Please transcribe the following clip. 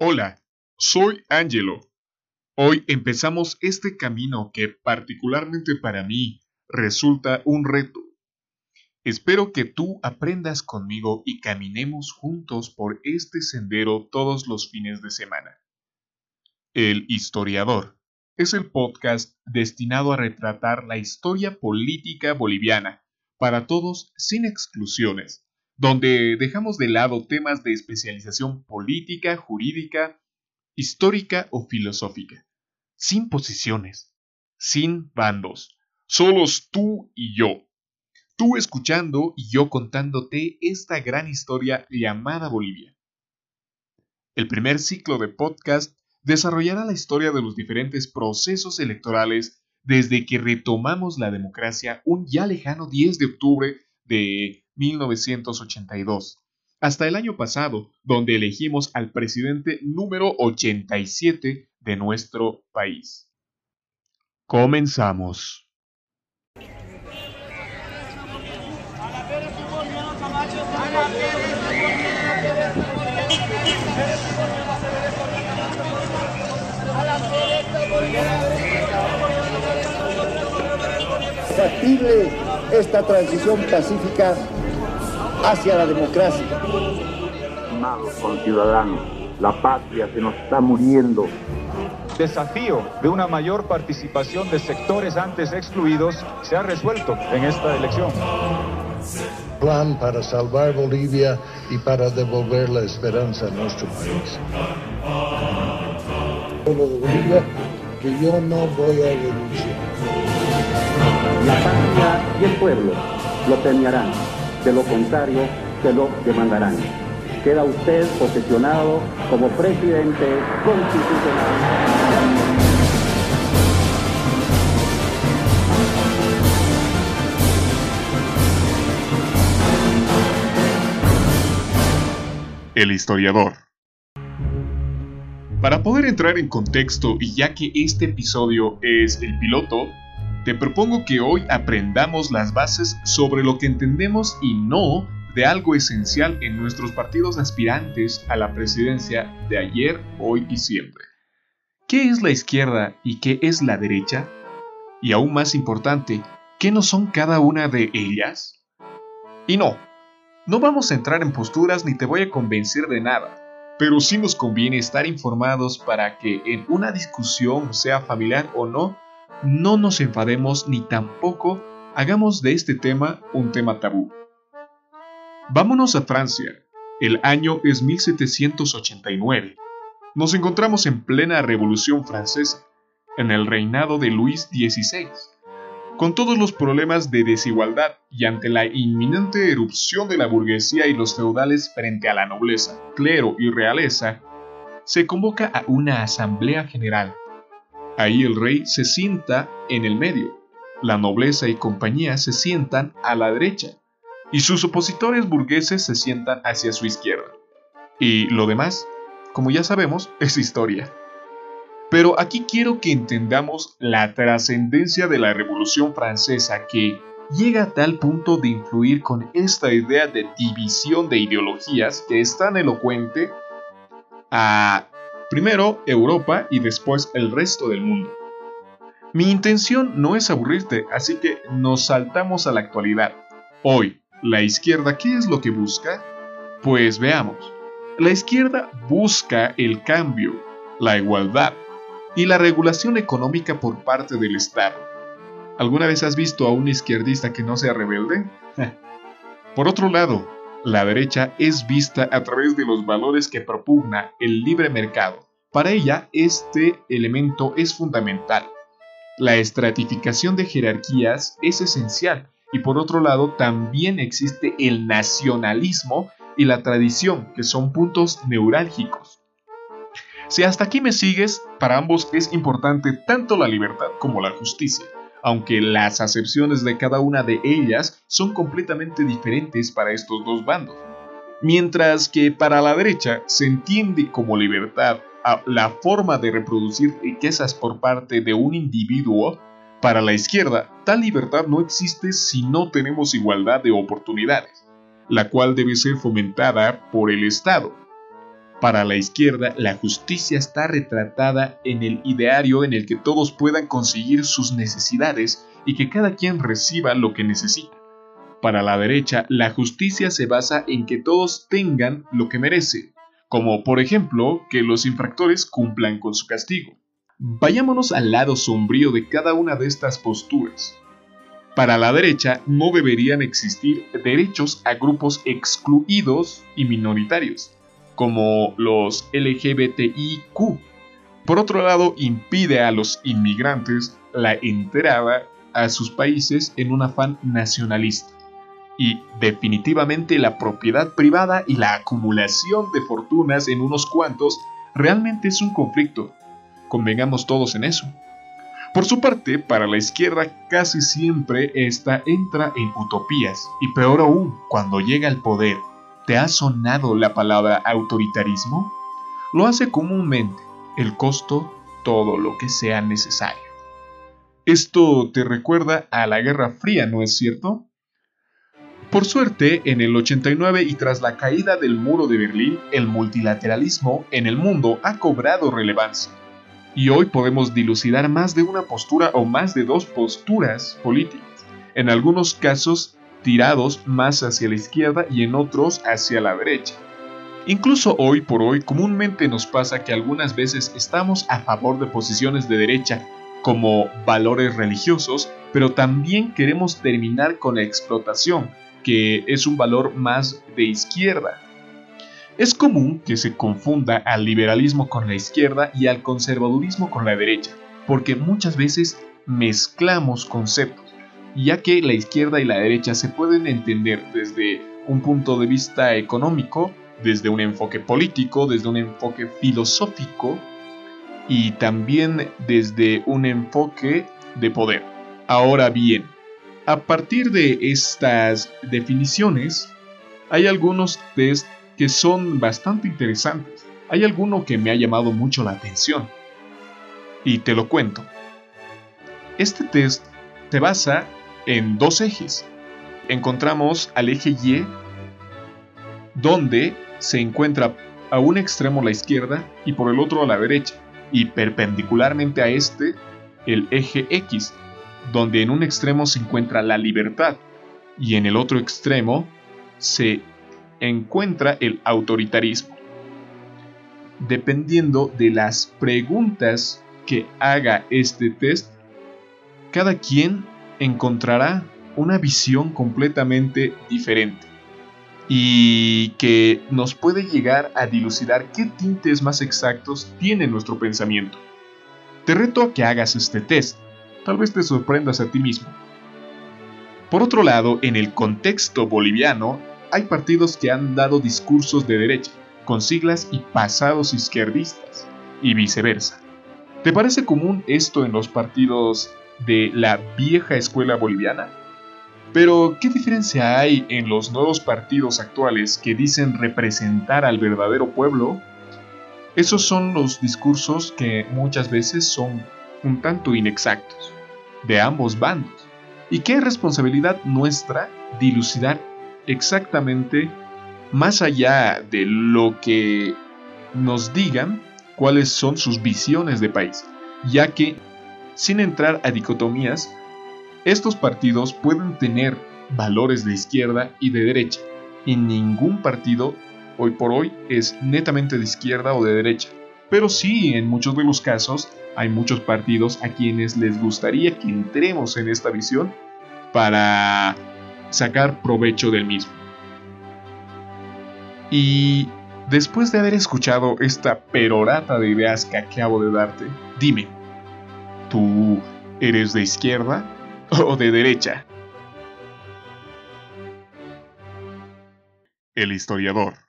Hola, soy Angelo. Hoy empezamos este camino que particularmente para mí resulta un reto. Espero que tú aprendas conmigo y caminemos juntos por este sendero todos los fines de semana. El historiador es el podcast destinado a retratar la historia política boliviana para todos sin exclusiones donde dejamos de lado temas de especialización política, jurídica, histórica o filosófica, sin posiciones, sin bandos, solos tú y yo. Tú escuchando y yo contándote esta gran historia llamada Bolivia. El primer ciclo de podcast desarrollará la historia de los diferentes procesos electorales desde que retomamos la democracia un ya lejano 10 de octubre de 1982, hasta el año pasado, donde elegimos al presidente número 87 de nuestro país. Comenzamos. Factible esta transición pacífica hacia la democracia. Amados conciudadanos, la patria se nos está muriendo. Desafío de una mayor participación de sectores antes excluidos se ha resuelto en esta elección. Plan para salvar Bolivia y para devolver la esperanza a nuestro país. Pueblo de Bolivia, que yo no voy a renunciar. La patria y el pueblo lo premiarán de lo contrario se lo demandarán. Queda usted posesionado como presidente constitucional. El historiador. Para poder entrar en contexto y ya que este episodio es el piloto, te propongo que hoy aprendamos las bases sobre lo que entendemos y no de algo esencial en nuestros partidos aspirantes a la presidencia de ayer, hoy y siempre. ¿Qué es la izquierda y qué es la derecha? Y aún más importante, ¿qué no son cada una de ellas? Y no, no vamos a entrar en posturas ni te voy a convencer de nada, pero sí nos conviene estar informados para que en una discusión, sea familiar o no, no nos enfademos ni tampoco hagamos de este tema un tema tabú. Vámonos a Francia. El año es 1789. Nos encontramos en plena Revolución Francesa, en el reinado de Luis XVI. Con todos los problemas de desigualdad y ante la inminente erupción de la burguesía y los feudales frente a la nobleza, clero y realeza, se convoca a una asamblea general Ahí el rey se sienta en el medio, la nobleza y compañía se sientan a la derecha, y sus opositores burgueses se sientan hacia su izquierda. Y lo demás, como ya sabemos, es historia. Pero aquí quiero que entendamos la trascendencia de la Revolución Francesa que llega a tal punto de influir con esta idea de división de ideologías que es tan elocuente a primero Europa y después el resto del mundo. Mi intención no es aburrirte, así que nos saltamos a la actualidad. Hoy, ¿la izquierda qué es lo que busca? Pues veamos. La izquierda busca el cambio, la igualdad y la regulación económica por parte del Estado. ¿Alguna vez has visto a un izquierdista que no sea rebelde? por otro lado, la derecha es vista a través de los valores que propugna el libre mercado. Para ella, este elemento es fundamental. La estratificación de jerarquías es esencial y por otro lado también existe el nacionalismo y la tradición, que son puntos neurálgicos. Si hasta aquí me sigues, para ambos es importante tanto la libertad como la justicia aunque las acepciones de cada una de ellas son completamente diferentes para estos dos bandos. Mientras que para la derecha se entiende como libertad la forma de reproducir riquezas por parte de un individuo, para la izquierda tal libertad no existe si no tenemos igualdad de oportunidades, la cual debe ser fomentada por el Estado. Para la izquierda, la justicia está retratada en el ideario en el que todos puedan conseguir sus necesidades y que cada quien reciba lo que necesita. Para la derecha, la justicia se basa en que todos tengan lo que merecen, como por ejemplo que los infractores cumplan con su castigo. Vayámonos al lado sombrío de cada una de estas posturas. Para la derecha no deberían existir derechos a grupos excluidos y minoritarios, como los LGBTIQ. Por otro lado, impide a los inmigrantes la entrada a sus países en un afán nacionalista. Y definitivamente la propiedad privada y la acumulación de fortunas en unos cuantos realmente es un conflicto. Convengamos todos en eso. Por su parte, para la izquierda casi siempre esta entra en utopías, y peor aún, cuando llega al poder. ¿Te ha sonado la palabra autoritarismo? Lo hace comúnmente, el costo, todo lo que sea necesario. Esto te recuerda a la Guerra Fría, ¿no es cierto? Por suerte, en el 89 y tras la caída del muro de Berlín, el multilateralismo en el mundo ha cobrado relevancia. Y hoy podemos dilucidar más de una postura o más de dos posturas políticas, en algunos casos tirados más hacia la izquierda y en otros hacia la derecha. Incluso hoy por hoy comúnmente nos pasa que algunas veces estamos a favor de posiciones de derecha como valores religiosos, pero también queremos terminar con la explotación, que es un valor más de izquierda. Es común que se confunda al liberalismo con la izquierda y al conservadurismo con la derecha, porque muchas veces mezclamos conceptos, ya que la izquierda y la derecha se pueden entender desde un punto de vista económico, desde un enfoque político, desde un enfoque filosófico, y también desde un enfoque de poder. Ahora bien, a partir de estas definiciones, hay algunos test que son bastante interesantes. Hay alguno que me ha llamado mucho la atención. Y te lo cuento. Este test se basa en dos ejes. Encontramos al eje Y, donde se encuentra a un extremo la izquierda y por el otro a la derecha y perpendicularmente a este el eje X, donde en un extremo se encuentra la libertad y en el otro extremo se encuentra el autoritarismo. Dependiendo de las preguntas que haga este test, cada quien encontrará una visión completamente diferente y que nos puede llegar a dilucidar qué tintes más exactos tiene nuestro pensamiento. Te reto a que hagas este test, tal vez te sorprendas a ti mismo. Por otro lado, en el contexto boliviano, hay partidos que han dado discursos de derecha, con siglas y pasados izquierdistas, y viceversa. ¿Te parece común esto en los partidos de la vieja escuela boliviana? Pero, ¿qué diferencia hay en los nuevos partidos actuales que dicen representar al verdadero pueblo? Esos son los discursos que muchas veces son un tanto inexactos, de ambos bandos. ¿Y qué responsabilidad nuestra dilucidar exactamente más allá de lo que nos digan cuáles son sus visiones de país? Ya que, sin entrar a dicotomías, estos partidos pueden tener valores de izquierda y de derecha, y ningún partido hoy por hoy es netamente de izquierda o de derecha. Pero sí, en muchos de los casos, hay muchos partidos a quienes les gustaría que entremos en esta visión para sacar provecho del mismo. Y después de haber escuchado esta perorata de ideas que acabo de darte, dime, ¿tú eres de izquierda o de derecha. El historiador.